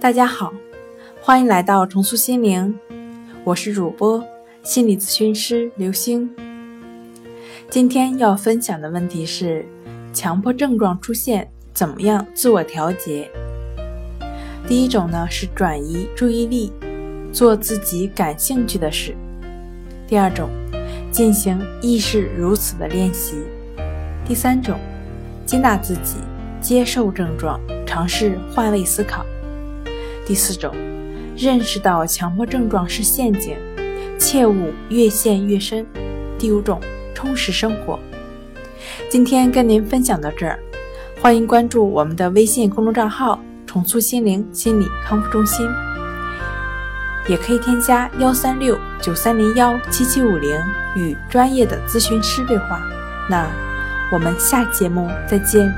大家好，欢迎来到重塑心灵，我是主播心理咨询师刘星。今天要分享的问题是：强迫症状出现，怎么样自我调节？第一种呢是转移注意力，做自己感兴趣的事；第二种，进行意识如此的练习；第三种，接纳自己，接受症状，尝试换位思考。第四种，认识到强迫症状是陷阱，切勿越陷越深。第五种，充实生活。今天跟您分享到这儿，欢迎关注我们的微信公众账号“重塑心灵心理康复中心”，也可以添加幺三六九三零幺七七五零与专业的咨询师对话。那我们下节目再见。